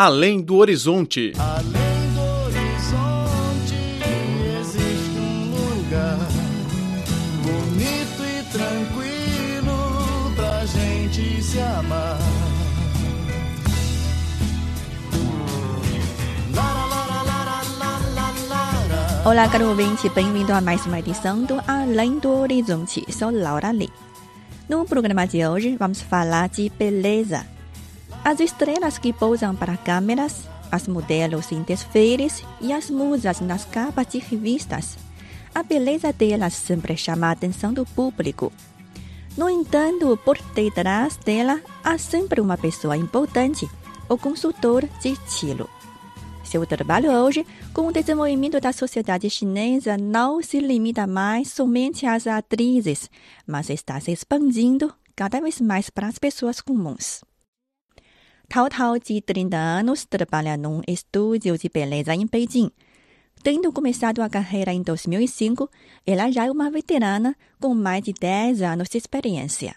Além do Horizonte. Além do horizonte existe um lugar bonito e tranquilo pra gente se amar. Olá, caro ouvinte, bem-vindo a mais uma edição do Além do Horizonte. Sou Laura Lee. No programa de hoje, vamos falar de beleza. As estrelas que pousam para câmeras, as modelos em desfiles e as musas nas capas de revistas. A beleza delas sempre chama a atenção do público. No entanto, por detrás dela há sempre uma pessoa importante, o consultor de estilo. Seu trabalho hoje, com o desenvolvimento da sociedade chinesa, não se limita mais somente às atrizes, mas está se expandindo cada vez mais para as pessoas comuns. Tao, de 30 anos, trabalha num estúdio de beleza em Beijing. Tendo começado a carreira em 2005, ela já é uma veterana com mais de 10 anos de experiência.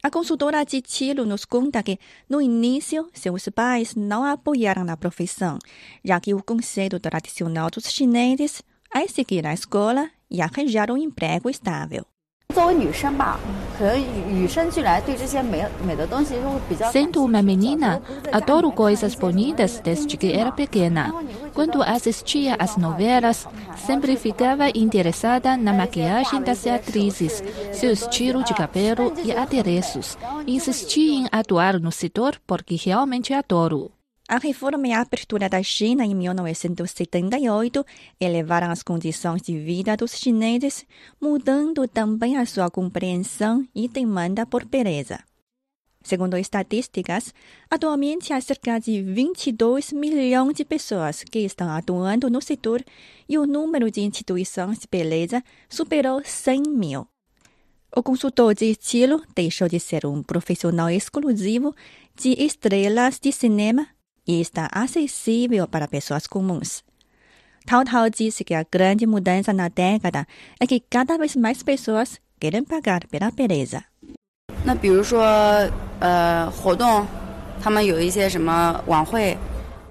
A consultora de estilo nos conta que, no início, seus pais não a apoiaram na profissão, já que o conceito tradicional dos chineses é seguir a escola e arranjar um emprego estável. Sendo uma menina, adoro coisas bonitas desde que era pequena. Quando assistia às novelas, sempre ficava interessada na maquiagem das atrizes, seu estilo de cabelo e adereços. Insisti em atuar no setor porque realmente adoro. A reforma e a abertura da China em 1978 elevaram as condições de vida dos chineses, mudando também a sua compreensão e demanda por beleza. Segundo estatísticas, atualmente há cerca de 22 milhões de pessoas que estão atuando no setor e o número de instituições de beleza superou 100 mil. O consultor de estilo deixou de ser um profissional exclusivo de estrelas de cinema e está acessível para pessoas comuns. Tao Tao disse que a grande mudança na década é que cada vez mais pessoas querem pagar pela beleza. 那比如说，呃，活动，他们有一些什么晚会，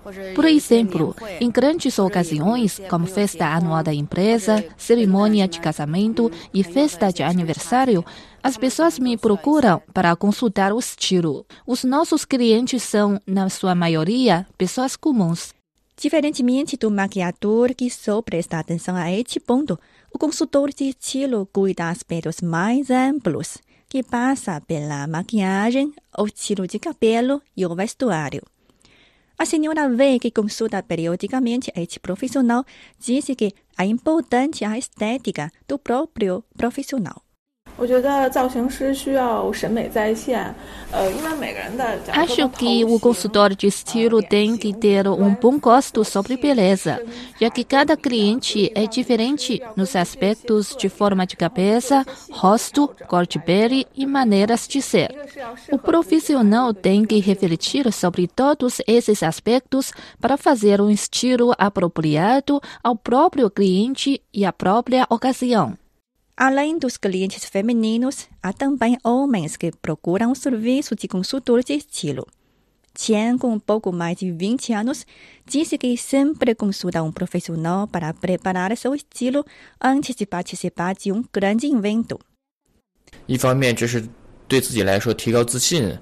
或者 Por exemplo, em grandes ocasiões, como festa anual da empresa, cerimônia de casamento e festa de aniversário, as pessoas me procuram para consultar o estilo. Os nossos clientes são, na sua maioria, pessoas comuns. Diferentemente do maquiador que só presta atenção a este ponto, o consultor de estilo cuida aspectos mais amplos, que passa pela maquiagem, o estilo de cabelo e o vestuário. A senhora Wei, que consulta periodicamente este profissional, disse que é importante a estética do próprio profissional. Acho que o consultor de estilo tem que ter um bom gosto sobre beleza, já que cada cliente é diferente nos aspectos de forma de cabeça, rosto, cor de pele e maneiras de ser. O profissional tem que refletir sobre todos esses aspectos para fazer um estilo apropriado ao próprio cliente e à própria ocasião. Além dos clientes femininos, há também homens que procuram o serviço de consultor de estilo. Chen, com pouco mais de 20 anos, disse que sempre consulta um profissional para preparar seu estilo antes de participar de um grande evento. 一方面这是对自己来说提高自信，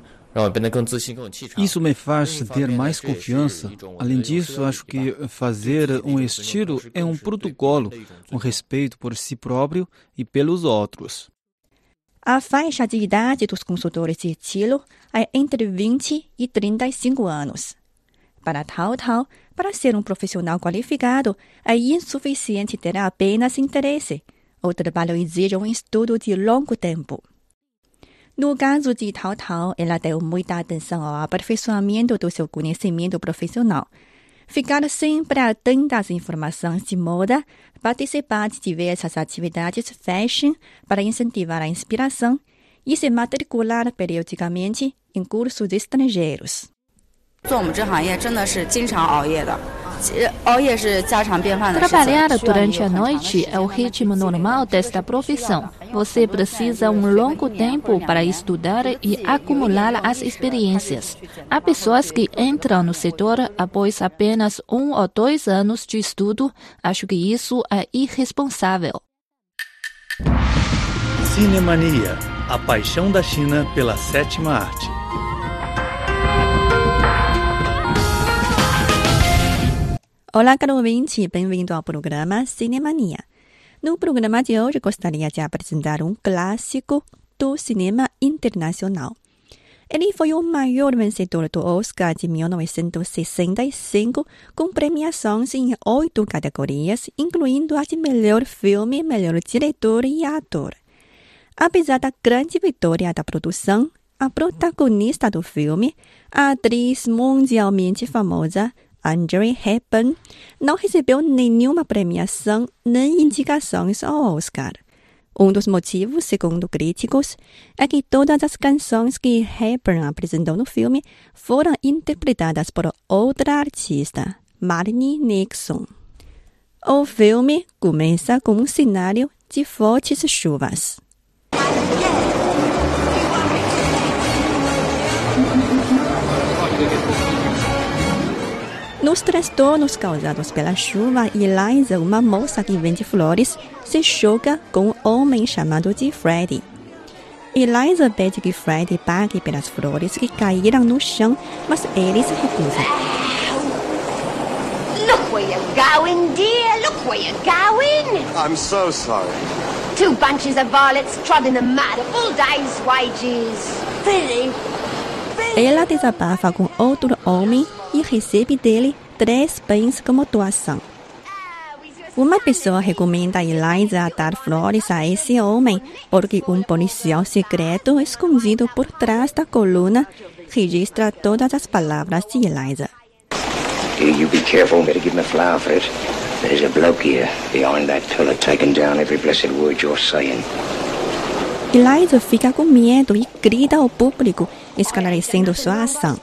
isso me faz ter mais confiança. Além disso, acho que fazer um estilo é um protocolo, um respeito por si próprio e pelos outros. A faixa de idade dos consultores de estilo é entre 20 e 35 anos. Para tal tal, para ser um profissional qualificado, é insuficiente ter apenas interesse. O trabalho exige um estudo de longo tempo. No caso de Tao Tao, ela deu muita atenção ao aperfeiçoamento do seu conhecimento profissional. Ficar sempre atenta às informações de moda, participar de diversas atividades fashion para incentivar a inspiração e se matricular periodicamente em cursos estrangeiros. 做我们这行业真的是经常熬夜的， Trabalhar durante a noite é o ritmo normal desta profissão. Você precisa um longo tempo para estudar e acumular as experiências. Há pessoas que entram no setor após apenas um ou dois anos de estudo. Acho que isso é irresponsável. Cinemania a paixão da China pela sétima arte. Olá, caro ouvinte, bem-vindo ao programa Cinemania. No programa de hoje, gostaria de apresentar um clássico do cinema internacional. Ele foi o maior vencedor do Oscar de 1965, com premiações em oito categorias, incluindo a de melhor filme, melhor diretor e ator. Apesar da grande vitória da produção, a protagonista do filme, a atriz mundialmente famosa Audrey Hepburn, não recebeu nenhuma premiação nem indicações ao Oscar. Um dos motivos, segundo críticos, é que todas as canções que Hepburn apresentou no filme foram interpretadas por outra artista, Marnie Nixon. O filme começa com um cenário de fortes chuvas. Nos transtornos causados pela chuva, Eliza, uma moça que vende flores, se choca com um homem chamado de Freddy. Eliza pede que Freddy pague pelas flores que caíram no chão, mas ele se recusa. Look where you're going, dear. Look where you're going. I'm so sorry. Two bunches of violets trod in the mud, a full day's wages. Really? Ela desabafa com outro homem e recebe dele três bens como doação. Uma pessoa recomenda a Eliza a dar flores a esse homem porque um policial secreto escondido por trás da coluna registra todas as palavras de Eliza. You be careful. Better give him a flower for it. There's a bloke here behind that pillar taking down every blessed word you're saying. Eliza fica com medo e grita ao público, esclarecendo sua ação.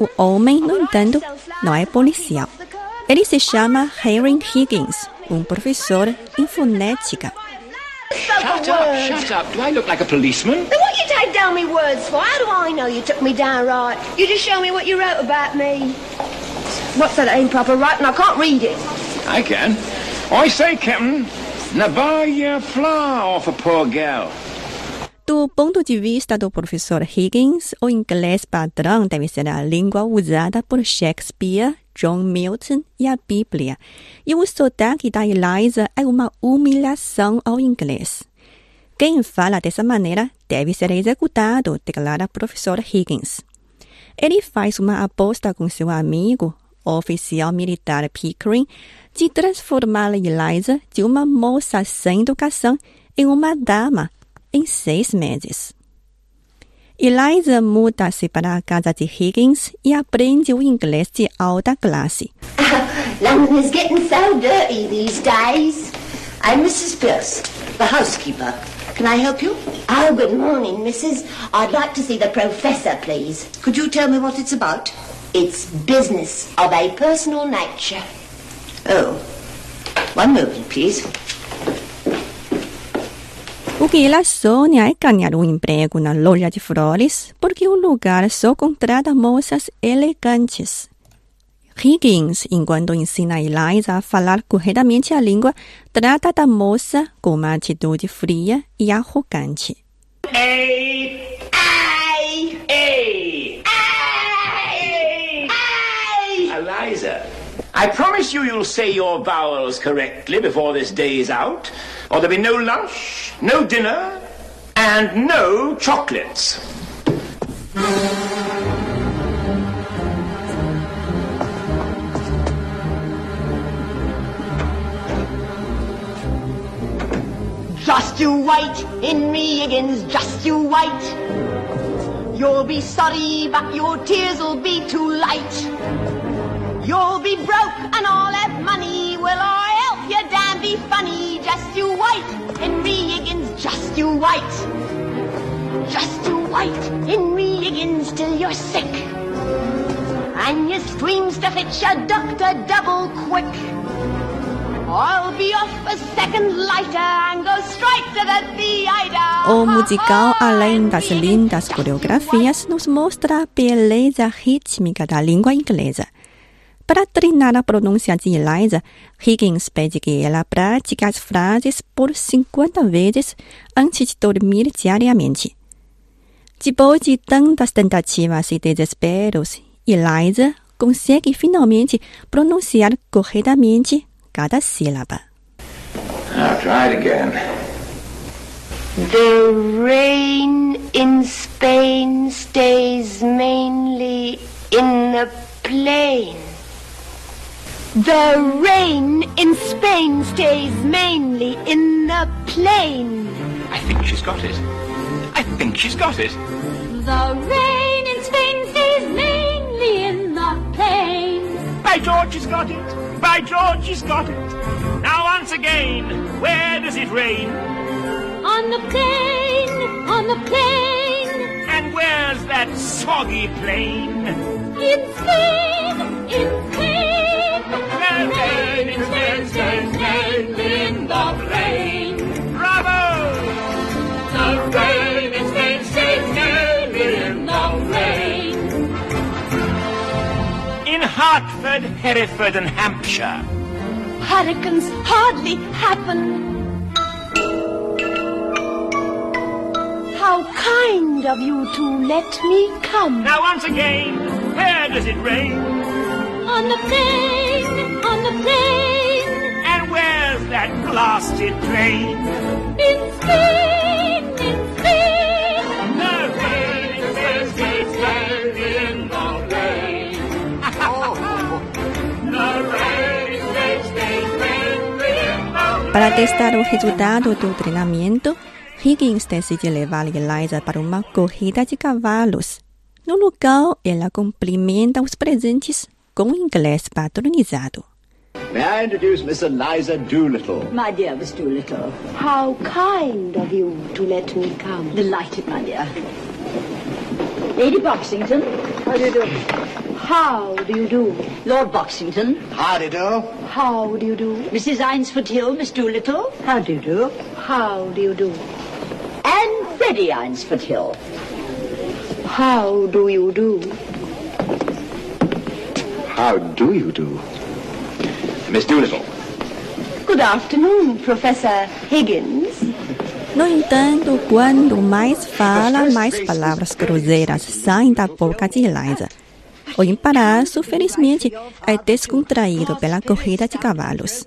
O homem, no entanto, não é policial. Ele se chama Harry Higgins, um professor em fonética. Shut up, shut up. Do I look like a policeman? Then what you take down me words for? How do I know you took me down right? You just show me what you wrote about me. What's that improper writing? I can't read it. I can. I say, Captain, now buy your flower off a poor gal. Do ponto de vista do professor Higgins, o inglês padrão deve ser a língua usada por Shakespeare, John Milton e a Bíblia. E o sotaque da Eliza é uma humilhação ao inglês. Quem fala dessa maneira deve ser executado, declara o professor Higgins. Ele faz uma aposta com seu amigo, oficial militar Pickering, de transformar Eliza de uma moça sem educação em uma dama em seis meses. Eliza muda-se para a casa de Higgins e aprende o inglês de alta classe. London is getting so dirty these days. I'm Mrs. Pierce, the housekeeper. Can I help you? Oh, good morning, Mrs. I'd like to see the professor, please. Could you tell me what it's about? It's business of a personal nature. Oh, one moment, please. O que sonha é ganhar um emprego na loja de flores, porque o lugar só contrata moças elegantes. Higgins, enquanto ensina Eliza a falar corretamente a língua, trata da moça com uma atitude fria e arrogante. A, I promise you you'll say your vowels correctly before this day is out, or there'll be no lunch, no dinner, and no chocolates. Just you wait, Henry Higgins, just you wait. You'll be sorry, but your tears'll be too late. You'll be broke and I'll have money. Will I help you? Damn, be funny. Just you wait, Henry Higgins, just you wait. Just you wait, Henry Higgins, till you're sick. And your screams to fetch a doctor double quick. I'll be off a second lighter and go straight to the theater. O musical, além das lindas coreografias, nos mostra a beleza rítmica da língua inglesa. Para treinar a pronúncia de Eliza, Higgins pede que ela pratique as frases por 50 vezes antes de dormir diariamente. Depois de tantas tentativas e desesperos, Eliza consegue finalmente pronunciar corretamente cada sílaba. Now try it again. The rain in Spain stays mainly in the plain. The rain in Spain stays mainly in the plain. I think she's got it. I think she's got it. The rain in Spain stays mainly in the plain. By George, she's got it. By George, she's got it. Now once again, where does it rain? On the plain, on the plain. And where's that soggy plain? In Spain, in Spain. Hartford, Hereford, and Hampshire. Hurricanes hardly happen. How kind of you to let me come. Now once again, where does it rain? On the plain, the. And where's that blasted train? In Spain, in Spain. Rain in the rain in Spain stays mainly in the Para testar o resultado do treinamento, Higgins decide levar Eliza para uma corrida de cavalos. No local, ela cumprimenta os presentes com inglês padronizado. May I introduce Miss Eliza Doolittle? My dear Miss Doolittle. How kind of you to let me come. Delighted, my dear. Lady Boxington. How do you do? How do you do? Lord Boxington. How do. You do? How do you do? Mrs. Eynsford Hill, Miss Doolittle. How do you do? How do you do? And Freddie Eynsford Hill. How do you do? How do you do? Miss Doolittle. Good afternoon, Professor Higgins. No entanto, quando mais fala, mais palavras cruzeiras saem da boca de Eliza. O embaraço, felizmente, é descontraído pela corrida de cavalos.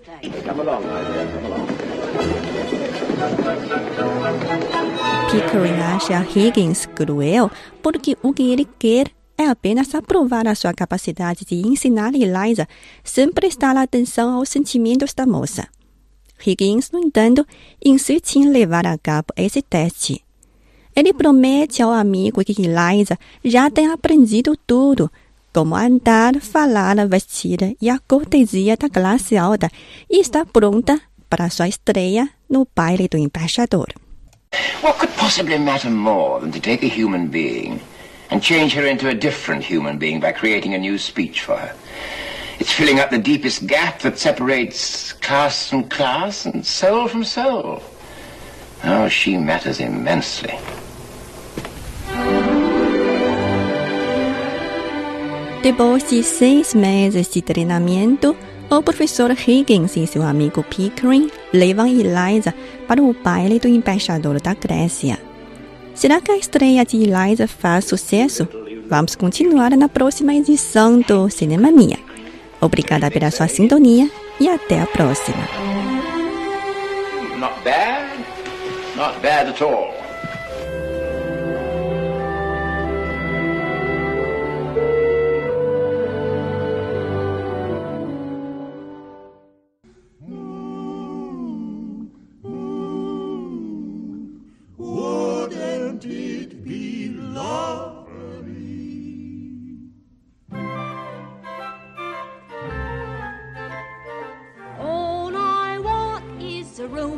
Pickering acha Higgins cruel porque o que ele quer é apenas aprovar a sua capacidade de ensinar Eliza sem prestar atenção aos sentimentos da moça. Higgins, no entanto, insiste em levar a cabo esse teste. Ele promete ao amigo que Eliza já tem aprendido tudo, como andar, falar, vestir e a cortesia da classe alta, e está pronta para sua estreia no baile do embaixador. What could possibly matter more than to take a human being and change her into a different human being by creating a new speech for her? It's filling up the deepest gap that separates class from class and soul from soul. Oh, she matters immensely. O professor Higgins e seu amigo Pickering levam Eliza para o baile do embaixador da Grécia. Será que a estreia de Eliza faz sucesso? Vamos continuar na próxima edição do Cinema Mia. Obrigada pela sua sintonia e até a próxima. Not bad. Not bad at all.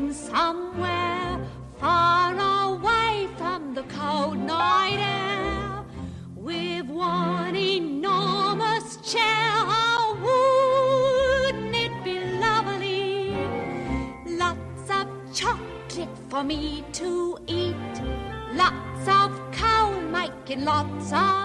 Is somewhere far away from the cold night air with one enormous share. Oh, wouldn't it be lovely? Lots of chocolate for me to eat. Lots of cow milk and lots of.